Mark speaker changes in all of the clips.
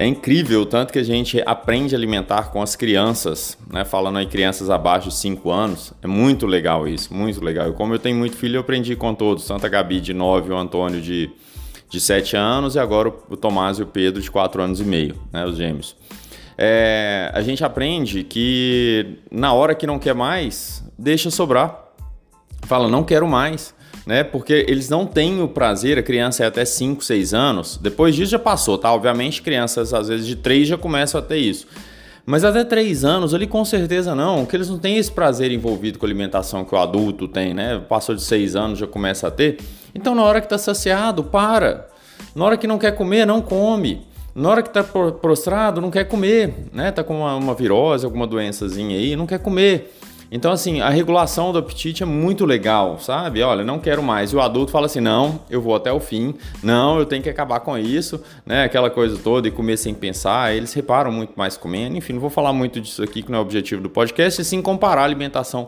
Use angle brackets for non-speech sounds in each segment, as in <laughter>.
Speaker 1: É incrível o tanto que a gente aprende a alimentar com as crianças, né? Falando aí crianças abaixo de 5 anos. É muito legal isso, muito legal. E como eu tenho muito filho, eu aprendi com todos. Tanto a Gabi de 9 e o Antônio de, de 7 anos e agora o Tomás e o Pedro de 4 anos e meio, né? Os gêmeos. É, a gente aprende que na hora que não quer mais, deixa sobrar. Fala, não quero mais né? Porque eles não têm o prazer, a criança é até 5, 6 anos. Depois disso já passou, tá? Obviamente, crianças às vezes de 3 já começam a ter isso. Mas até 3 anos ali com certeza não, porque eles não têm esse prazer envolvido com a alimentação que o adulto tem, né? Passou de 6 anos já começa a ter. Então na hora que tá saciado, para. Na hora que não quer comer, não come. Na hora que tá prostrado, não quer comer, né? Tá com uma, uma virose, alguma doençazinha aí, não quer comer. Então, assim, a regulação do apetite é muito legal, sabe? Olha, não quero mais. E o adulto fala assim: não, eu vou até o fim, não, eu tenho que acabar com isso, né? Aquela coisa toda e comer sem pensar. Eles reparam muito mais comendo. Enfim, não vou falar muito disso aqui, que não é o objetivo do podcast, e sim comparar a alimentação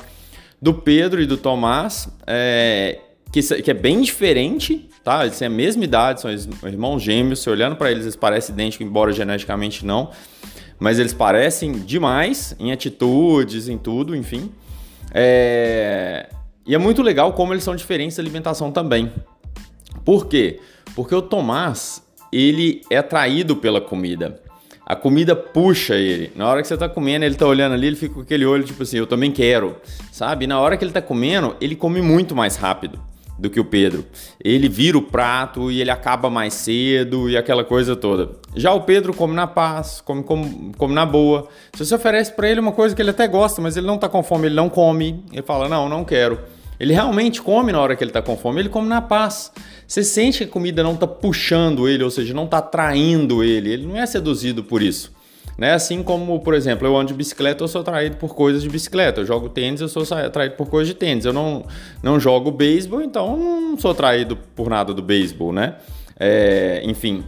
Speaker 1: do Pedro e do Tomás, é, que, que é bem diferente, tá? Eles têm a mesma idade, são irmãos gêmeos. Se olhando para eles, eles parecem idênticos, embora geneticamente não mas eles parecem demais em atitudes, em tudo, enfim. É... E é muito legal como eles são diferentes da alimentação também. Por quê? Porque o Tomás, ele é atraído pela comida. A comida puxa ele. Na hora que você tá comendo, ele tá olhando ali, ele fica com aquele olho tipo assim, eu também quero, sabe? E na hora que ele tá comendo, ele come muito mais rápido do que o Pedro. Ele vira o prato e ele acaba mais cedo e aquela coisa toda. Já o Pedro come na paz, come, come, come na boa. Se você oferece para ele uma coisa que ele até gosta, mas ele não tá com fome, ele não come. Ele fala: Não, não quero. Ele realmente come na hora que ele tá com fome, ele come na paz. Você sente que a comida não tá puxando ele, ou seja, não tá atraindo ele. Ele não é seduzido por isso. Né? Assim como, por exemplo, eu ando de bicicleta, eu sou atraído por coisas de bicicleta. Eu jogo tênis, eu sou atraído por coisas de tênis. Eu não, não jogo beisebol, então não sou atraído por nada do beisebol, né? É, enfim.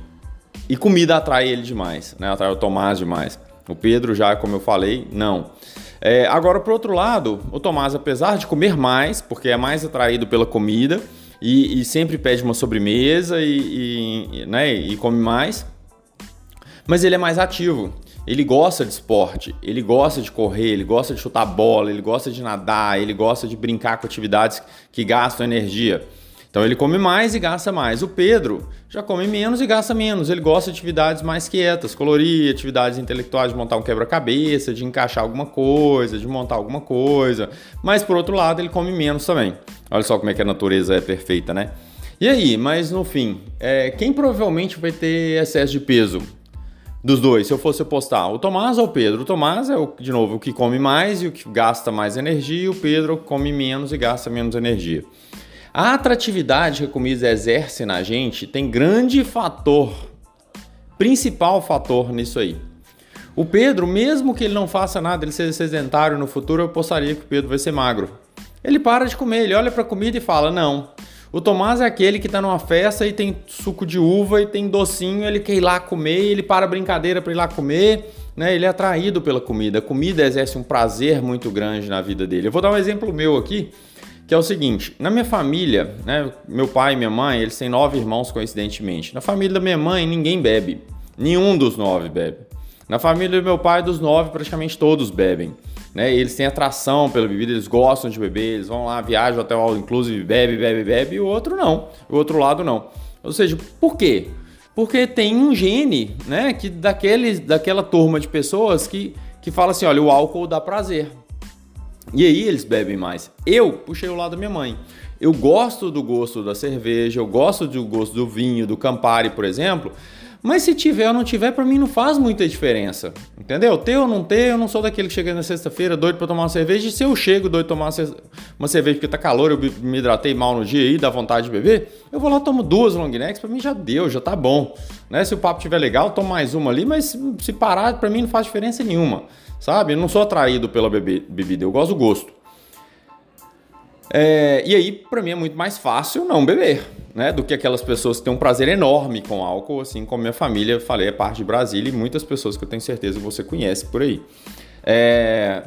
Speaker 1: E comida atrai ele demais, né? Atrai o Tomás demais. O Pedro já, como eu falei, não. É, agora, por outro lado, o Tomás, apesar de comer mais, porque é mais atraído pela comida e, e sempre pede uma sobremesa e, e, né, e come mais, mas ele é mais ativo. Ele gosta de esporte, ele gosta de correr, ele gosta de chutar bola, ele gosta de nadar, ele gosta de brincar com atividades que gastam energia. Então ele come mais e gasta mais. O Pedro já come menos e gasta menos. Ele gosta de atividades mais quietas, colorir, atividades intelectuais, de montar um quebra-cabeça, de encaixar alguma coisa, de montar alguma coisa. Mas por outro lado, ele come menos também. Olha só como é que a natureza é perfeita, né? E aí, mas no fim, é, quem provavelmente vai ter excesso de peso? Dos dois, se eu fosse postar o Tomás ou o Pedro. O Tomás é, o, de novo, o que come mais e o que gasta mais energia, e o Pedro come menos e gasta menos energia. A atratividade que a comida exerce na gente tem grande fator, principal fator nisso aí. O Pedro, mesmo que ele não faça nada, ele seja sedentário no futuro, eu postaria que o Pedro vai ser magro. Ele para de comer, ele olha para a comida e fala: Não, o Tomás é aquele que tá numa festa e tem suco de uva e tem docinho, ele quer ir lá comer, ele para a brincadeira para ir lá comer, né? Ele é atraído pela comida. A comida exerce um prazer muito grande na vida dele. Eu vou dar um exemplo meu aqui, que é o seguinte: na minha família, né, meu pai e minha mãe, eles têm nove irmãos coincidentemente. Na família da minha mãe, ninguém bebe. Nenhum dos nove bebe. Na família do meu pai, dos nove, praticamente todos bebem né? Eles têm atração pela bebida, eles gostam de beber, eles vão lá, viajam até o all inclusive, bebe, bebe, bebe, e o outro não, o outro lado não. Ou seja, por quê? Porque tem um gene, né, que daqueles, daquela turma de pessoas que, que fala assim, olha, o álcool dá prazer. E aí eles bebem mais. Eu puxei o lado da minha mãe. Eu gosto do gosto da cerveja, eu gosto do gosto do vinho, do Campari, por exemplo, mas se tiver ou não tiver, para mim não faz muita diferença. Entendeu? Ter ou não ter, eu não sou daquele que chega na sexta-feira doido para tomar uma cerveja. E se eu chego doido tomar uma cerveja porque tá calor, eu me hidratei mal no dia e dá vontade de beber, eu vou lá tomo duas long necks, para mim já deu, já tá bom. Né? Se o papo tiver legal, tomo mais uma ali, mas se parar, para mim não faz diferença nenhuma. Sabe? Eu não sou atraído pela bebida, eu gosto do gosto. É, e aí, para mim, é muito mais fácil não beber, né? Do que aquelas pessoas que têm um prazer enorme com álcool, assim como minha família, falei, é parte de Brasília e muitas pessoas que eu tenho certeza que você conhece por aí. É,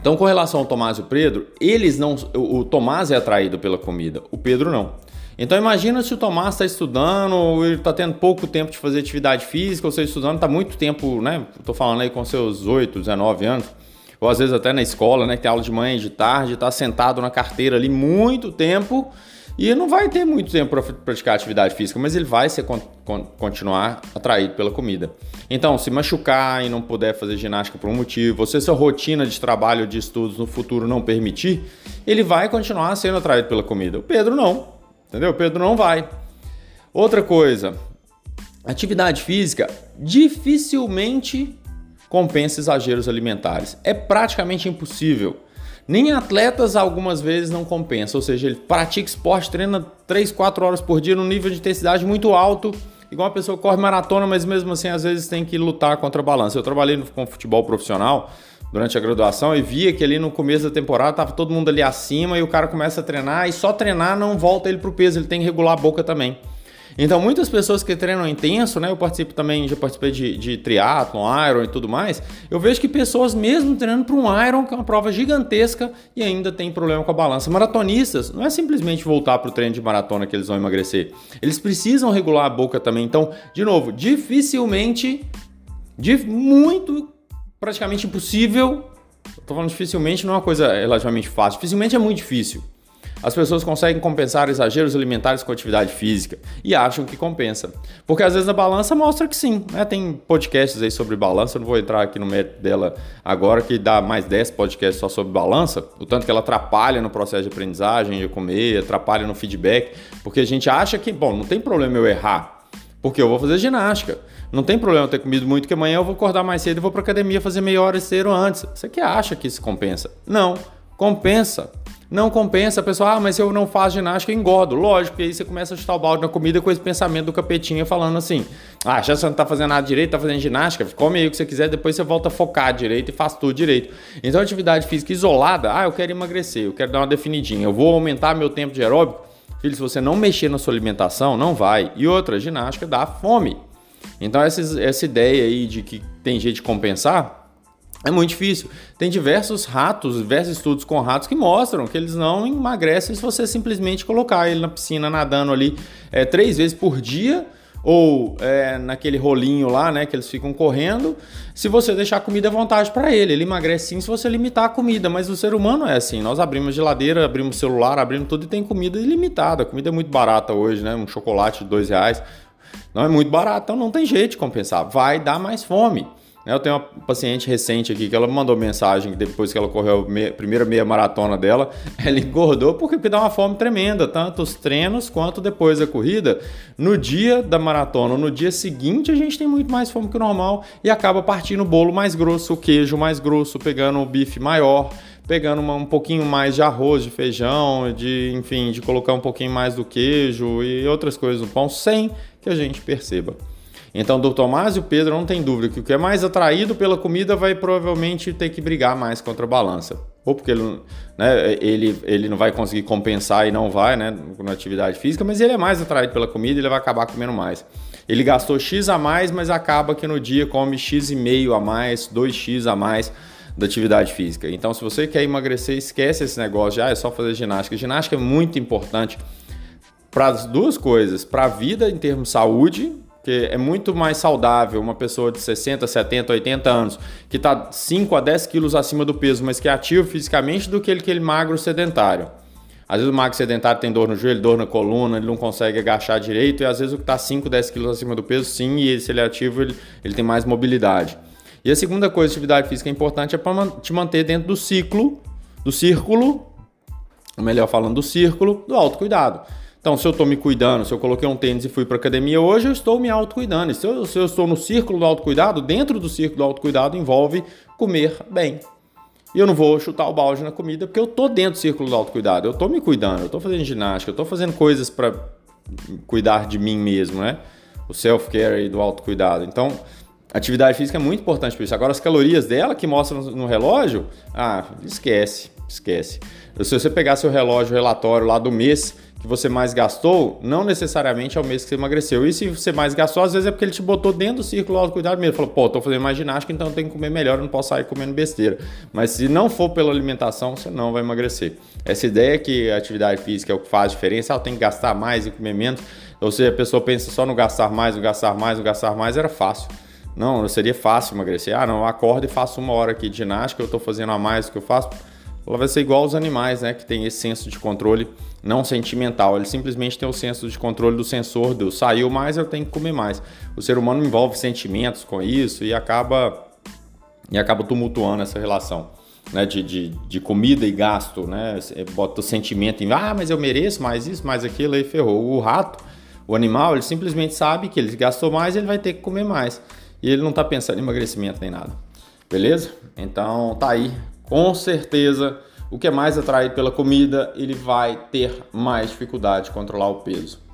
Speaker 1: então, com relação ao Tomás e o Pedro, eles não. O Tomás é atraído pela comida, o Pedro não. Então imagina se o Tomás está estudando, ou ele está tendo pouco tempo de fazer atividade física, ou você estudando, está muito tempo, né? Estou falando aí com seus 8, 19 anos, ou às vezes até na escola, né? Que tem aula de manhã e de tarde, está sentado na carteira ali muito tempo e não vai ter muito tempo para praticar atividade física, mas ele vai ser, continuar atraído pela comida. Então, se machucar e não puder fazer ginástica por um motivo, você sua rotina de trabalho de estudos no futuro não permitir, ele vai continuar sendo atraído pela comida. O Pedro não. Entendeu? O Pedro não vai. Outra coisa, atividade física dificilmente compensa exageros alimentares. É praticamente impossível. Nem atletas algumas vezes não compensa, ou seja, ele pratica esporte, treina 3, 4 horas por dia num nível de intensidade muito alto, igual uma pessoa corre maratona, mas mesmo assim às vezes tem que lutar contra a balança. Eu trabalhei com futebol profissional durante a graduação e via que ali no começo da temporada tava todo mundo ali acima e o cara começa a treinar e só treinar não volta ele pro peso, ele tem que regular a boca também. Então, muitas pessoas que treinam intenso, né? Eu participo também, já participei de, de triatlon, iron e tudo mais. Eu vejo que pessoas, mesmo treinando para um iron, que é uma prova gigantesca, e ainda tem problema com a balança. Maratonistas, não é simplesmente voltar para o treino de maratona que eles vão emagrecer. Eles precisam regular a boca também. Então, de novo, dificilmente, de muito, praticamente impossível. Estou falando dificilmente, não é uma coisa relativamente fácil. Dificilmente é muito difícil as pessoas conseguem compensar exageros alimentares com atividade física e acham que compensa. Porque às vezes a balança mostra que sim. Né? Tem podcasts aí sobre balança, eu não vou entrar aqui no mérito dela agora, que dá mais 10 podcasts só sobre balança, o tanto que ela atrapalha no processo de aprendizagem, de comer, atrapalha no feedback, porque a gente acha que, bom, não tem problema eu errar. Porque eu vou fazer ginástica. Não tem problema eu ter comido muito, que amanhã eu vou acordar mais cedo e vou para academia fazer meia hora cedo antes. Você que acha que isso compensa? Não, compensa não compensa, a pessoa, ah, mas se eu não faço ginástica, engordo. Lógico, que aí você começa a chutar o balde na comida com esse pensamento do capetinha falando assim: ah, já você não tá fazendo nada direito, tá fazendo ginástica, come aí o que você quiser, depois você volta a focar direito e faz tudo direito. Então, atividade física isolada, ah, eu quero emagrecer, eu quero dar uma definidinha, eu vou aumentar meu tempo de aeróbico. Filho, se você não mexer na sua alimentação, não vai. E outra, ginástica dá fome. Então, essa, essa ideia aí de que tem jeito de compensar, é muito difícil. Tem diversos ratos, diversos estudos com ratos que mostram que eles não emagrecem se você simplesmente colocar ele na piscina nadando ali é, três vezes por dia ou é, naquele rolinho lá, né, que eles ficam correndo. Se você deixar a comida à vontade para ele, ele emagrece sim se você limitar a comida. Mas o ser humano é assim. Nós abrimos geladeira, abrimos celular, abrimos tudo e tem comida ilimitada. A comida é muito barata hoje, né? Um chocolate de dois reais não é muito barato, então não tem jeito de compensar. Vai dar mais fome. Eu tenho uma paciente recente aqui que ela mandou mensagem depois que ela correu a primeira meia maratona dela, <laughs> ela engordou porque, porque dá uma fome tremenda, tanto os treinos quanto depois da corrida. No dia da maratona, no dia seguinte, a gente tem muito mais fome que o normal e acaba partindo o bolo mais grosso, o queijo mais grosso, pegando o bife maior, pegando uma, um pouquinho mais de arroz, de feijão, de enfim, de colocar um pouquinho mais do queijo e outras coisas no pão sem que a gente perceba. Então, do Tomás e o Pedro não tem dúvida que o que é mais atraído pela comida vai provavelmente ter que brigar mais contra a balança. Ou porque ele, né, ele, ele não vai conseguir compensar e não vai né, na atividade física, mas ele é mais atraído pela comida e ele vai acabar comendo mais. Ele gastou X a mais, mas acaba que no dia come X e meio a mais, 2X a mais da atividade física. Então, se você quer emagrecer, esquece esse negócio já, ah, é só fazer ginástica. Ginástica é muito importante para as duas coisas, para a vida em termos de saúde, que é muito mais saudável uma pessoa de 60, 70, 80 anos que está 5 a 10 quilos acima do peso, mas que é ativo fisicamente, do que aquele magro sedentário. Às vezes o magro sedentário tem dor no joelho, dor na coluna, ele não consegue agachar direito, e às vezes o que está 5, 10 quilos acima do peso, sim, e se ele é ativo, ele, ele tem mais mobilidade. E a segunda coisa, atividade física é importante, é para te manter dentro do ciclo, do círculo, ou melhor falando, do círculo do autocuidado. Então, se eu estou me cuidando, se eu coloquei um tênis e fui para academia hoje, eu estou me autocuidando. E se eu, se eu estou no círculo do autocuidado, dentro do círculo do autocuidado envolve comer bem. E eu não vou chutar o balde na comida porque eu estou dentro do círculo do autocuidado. Eu estou me cuidando, eu estou fazendo ginástica, eu estou fazendo coisas para cuidar de mim mesmo, né? O self-care do autocuidado. Então, atividade física é muito importante para isso. Agora, as calorias dela que mostram no relógio, ah, esquece, esquece. Se você pegar seu relógio relatório lá do mês que você mais gastou, não necessariamente é o mês que você emagreceu. E se você mais gastou, às vezes é porque ele te botou dentro do círculo do autocuidado mesmo. Falou, pô, tô fazendo mais ginástica, então eu tenho que comer melhor, eu não posso sair comendo besteira. Mas se não for pela alimentação, você não vai emagrecer. Essa ideia que a atividade física é o que faz diferença, ela tem que gastar mais e comer menos. Ou seja, a pessoa pensa só no gastar mais, no gastar mais, no gastar mais, era fácil. Não, seria fácil emagrecer. Ah, não, eu acordo e faço uma hora aqui de ginástica, eu estou fazendo a mais do que eu faço ela vai ser igual aos animais, né, que tem esse senso de controle não sentimental. Ele simplesmente tem o senso de controle do sensor do saiu mais, eu tenho que comer mais. O ser humano envolve sentimentos com isso e acaba e acaba tumultuando essa relação. Né, de, de, de comida e gasto, né? Bota o sentimento em, ah, mas eu mereço mais isso, mais aquilo, aí ferrou. O rato, o animal, ele simplesmente sabe que ele gastou mais, ele vai ter que comer mais. E ele não está pensando em emagrecimento nem nada. Beleza? Então tá aí com certeza, o que é mais atraído pela comida, ele vai ter mais dificuldade de controlar o peso.